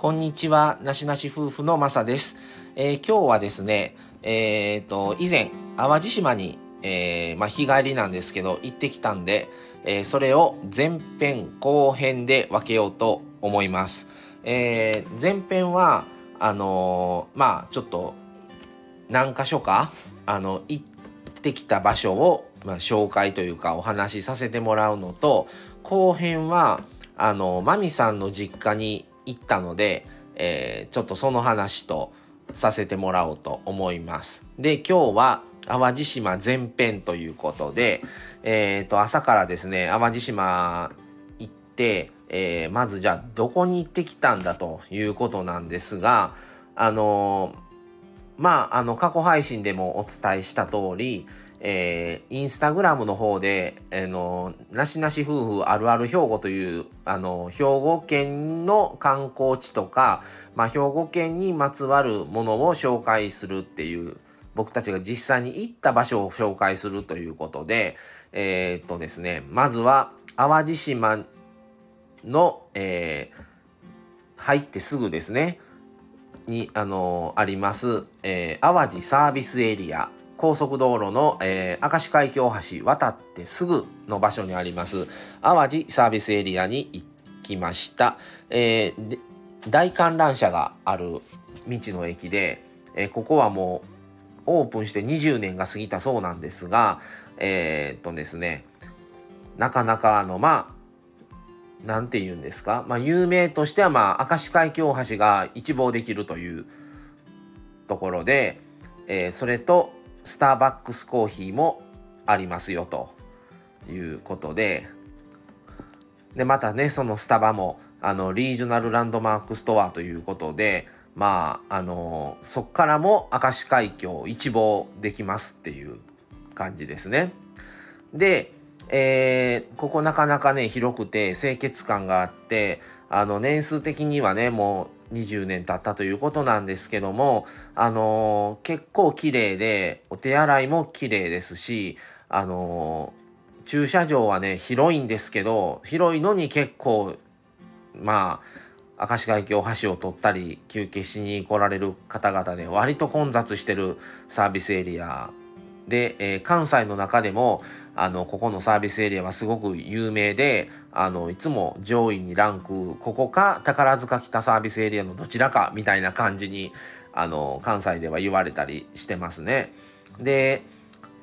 こんにちは、なしなし夫婦のまさです。えー、今日はですね、えっ、ー、と、以前、淡路島に、えー、まあ、日帰りなんですけど、行ってきたんで、えそれを前編後編で分けようと思います。え前編は、あのまあ、ちょっと、何箇所か、あの、行ってきた場所を、まあ、紹介というかお話しさせてもらうのと、後編は、あの、マミさんの実家に行ったので、えー、ちょっとその話とさせてもらおうと思います。で、今日は淡路島前編ということで、えっ、ー、と、朝からですね、淡路島行って、えー、まずじゃあどこに行ってきたんだということなんですが、あのまあ、あの、過去配信でもお伝えした通り、えー、インスタグラムの方で、あの、なしなし夫婦あるある兵庫という、あの、兵庫県の観光地とか、まあ、兵庫県にまつわるものを紹介するっていう、僕たちが実際に行った場所を紹介するということで、えー、っとですね、まずは、淡路島の、えー、入ってすぐですね、に、あのあります、えー、淡路サービスエリア高速道路の、えー、明石海峡橋渡ってすぐの場所にあります淡路サービスエリアに行きました、えー、大観覧車がある道の駅で、えー、ここはもうオープンして20年が過ぎたそうなんですがえー、っとですねなかなかあのまあなんて言うんですか、まあ、有名としては、まあ、明石海峡橋が一望できるというところで、えー、それとスターバックスコーヒーもありますよということで、で、またね、そのスタバも、あの、リージョナルランドマークストアということで、まあ、あの、そっからも明石海峡一望できますっていう感じですね。で、えー、ここなかなかね、広くて清潔感があって、あの、年数的にはね、もう20年経ったということなんですけども、あのー、結構綺麗で、お手洗いも綺麗ですし、あのー、駐車場はね、広いんですけど、広いのに結構、まあ、明石海峡橋を取ったり、休憩しに来られる方々で、割と混雑してるサービスエリアで、えー、関西の中でも、あの、ここのサービスエリアはすごく有名で、あの、いつも上位にランク、ここか宝塚北サービスエリアのどちらかみたいな感じに、あの、関西では言われたりしてますね。で、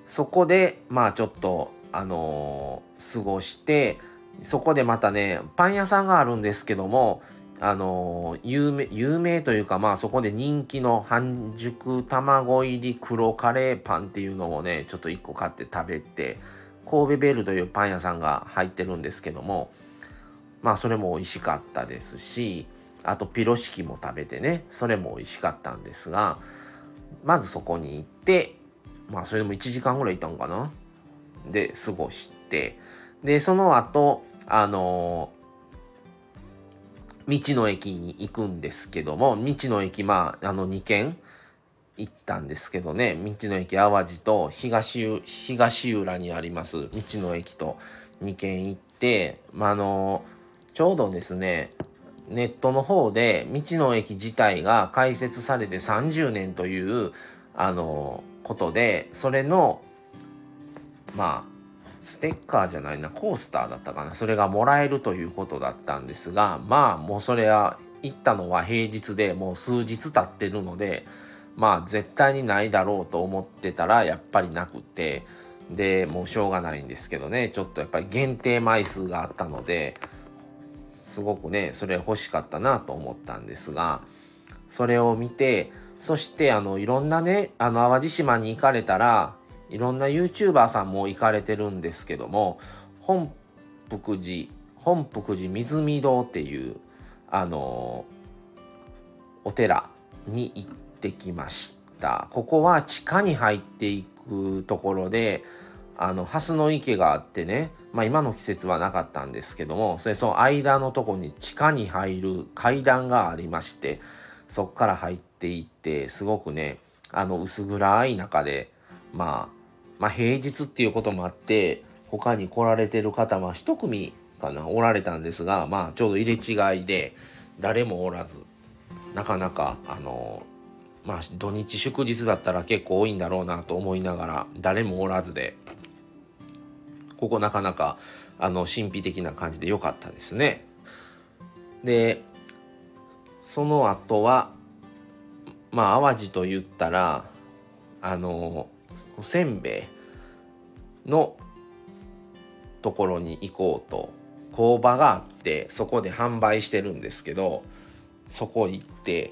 そこで、まあちょっと、あの、過ごして、そこでまたね、パン屋さんがあるんですけども、あの有名有名というかまあそこで人気の半熟卵入り黒カレーパンっていうのをねちょっと1個買って食べて神戸ベルというパン屋さんが入ってるんですけどもまあそれも美味しかったですしあとピロシキも食べてねそれも美味しかったんですがまずそこに行ってまあそれでも1時間ぐらいいたんかな？で過ごしてでその後あの道の駅に行くんですけども、道の駅、まあ、あの2軒行ったんですけどね、道の駅淡路と東東浦にあります道の駅と2軒行って、まあ、の、ちょうどですね、ネットの方で道の駅自体が開設されて30年というあのことでそれのまあステッカーじゃないな、コースターだったかな。それがもらえるということだったんですが、まあもうそれは行ったのは平日でもう数日経ってるので、まあ絶対にないだろうと思ってたらやっぱりなくて、で、もうしょうがないんですけどね、ちょっとやっぱり限定枚数があったので、すごくね、それ欲しかったなと思ったんですが、それを見て、そしてあのいろんなね、あの淡路島に行かれたら、いろんな YouTuber さんも行かれてるんですけども本福寺本福寺水見堂っていうあのお寺に行ってきました。ここは地下に入っていくところであの蓮の池があってねまあ今の季節はなかったんですけどもそれその間のとこに地下に入る階段がありましてそこから入っていってすごくねあの薄暗い中でまあまあ、平日っていうこともあって他に来られてる方は一組かなおられたんですがまあちょうど入れ違いで誰もおらずなかなかあのまあ土日祝日だったら結構多いんだろうなと思いながら誰もおらずでここなかなかあの神秘的な感じで良かったですね。でその後はまあ淡路と言ったらあのおせんべいのところに行こうと工場があってそこで販売してるんですけどそこ行って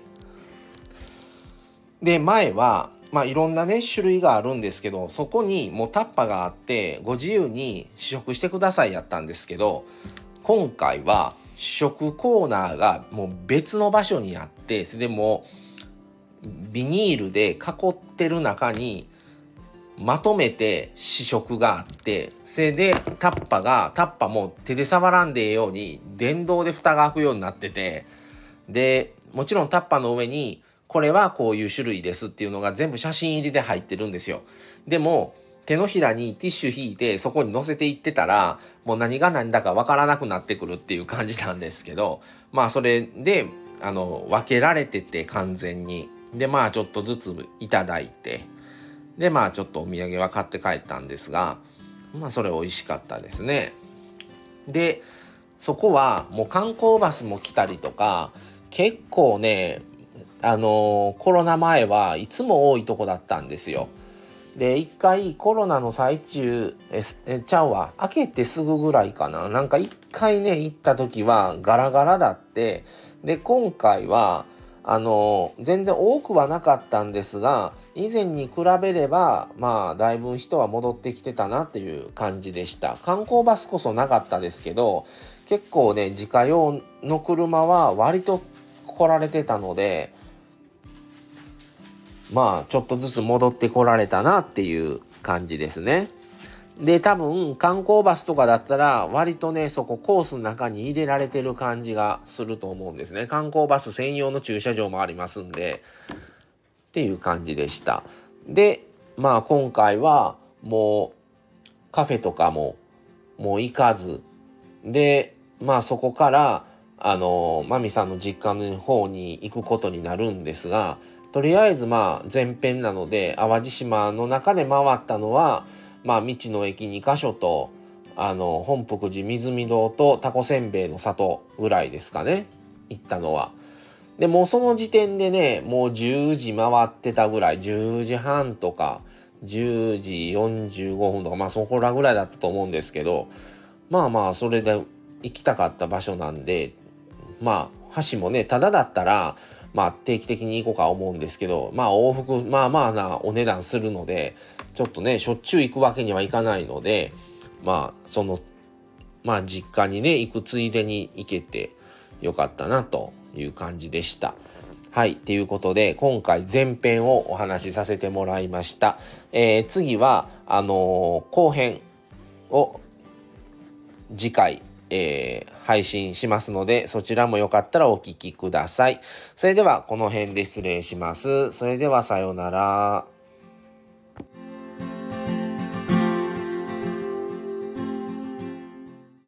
で前はまあいろんなね種類があるんですけどそこにもうタッパがあってご自由に試食してくださいやったんですけど今回は試食コーナーがもう別の場所にあってそれでもビニールで囲ってる中にまとめて試食があってそれでタッパがタッパも手で触らんでええように電動で蓋が開くようになっててでもちろんタッパの上にこれはこういう種類ですっていうのが全部写真入りで入ってるんですよ。でも手のひらにティッシュ引いてそこに乗せていってたらもう何が何だかわからなくなってくるっていう感じなんですけど まあそれであの分けられてて完全に。でまあちょっとずついただいて。でまあちょっとお土産は買って帰ったんですがまあそれ美味しかったですね。でそこはもう観光バスも来たりとか結構ねあのコロナ前はいつも多いとこだったんですよ。で一回コロナの最中ええちゃうわ。開けてすぐぐらいかな。なんか一回ね行った時はガラガラだって。で今回はあの全然多くはなかったんですが以前に比べればまあだいぶ人は戻ってきてたなっていう感じでした。観光バスこそなかったですけど結構ね自家用の車は割と来られてたのでまあちょっとずつ戻ってこられたなっていう感じですね。で多分観光バスとかだったら割とねそこコースの中に入れられてる感じがすると思うんですね。観光バス専用の駐車場もありますんでっていう感じでした。でまあ今回はもうカフェとかももう行かずでまあそこからあのマミさんの実家の方に行くことになるんですがとりあえずまあ前編なので淡路島の中で回ったのはまあ道の駅2か所とあの本福寺水見堂とタコせんべいの里ぐらいですかね行ったのは。でもうその時点でねもう10時回ってたぐらい10時半とか10時45分とかまあそこらぐらいだったと思うんですけどまあまあそれで行きたかった場所なんでまあ橋もねただだったらまあ定期的に行こうか思うんですけど、まあ往復、まあまあなお値段するので、ちょっとね、しょっちゅう行くわけにはいかないので、まあその、まあ実家にね、行くついでに行けてよかったなという感じでした。はい。ということで、今回前編をお話しさせてもらいました。えー、次は、あのー、後編を次回えー、配信しますので、そちらもよかったらお聴きください。それでは、この辺で失礼します。それでは、さようなら。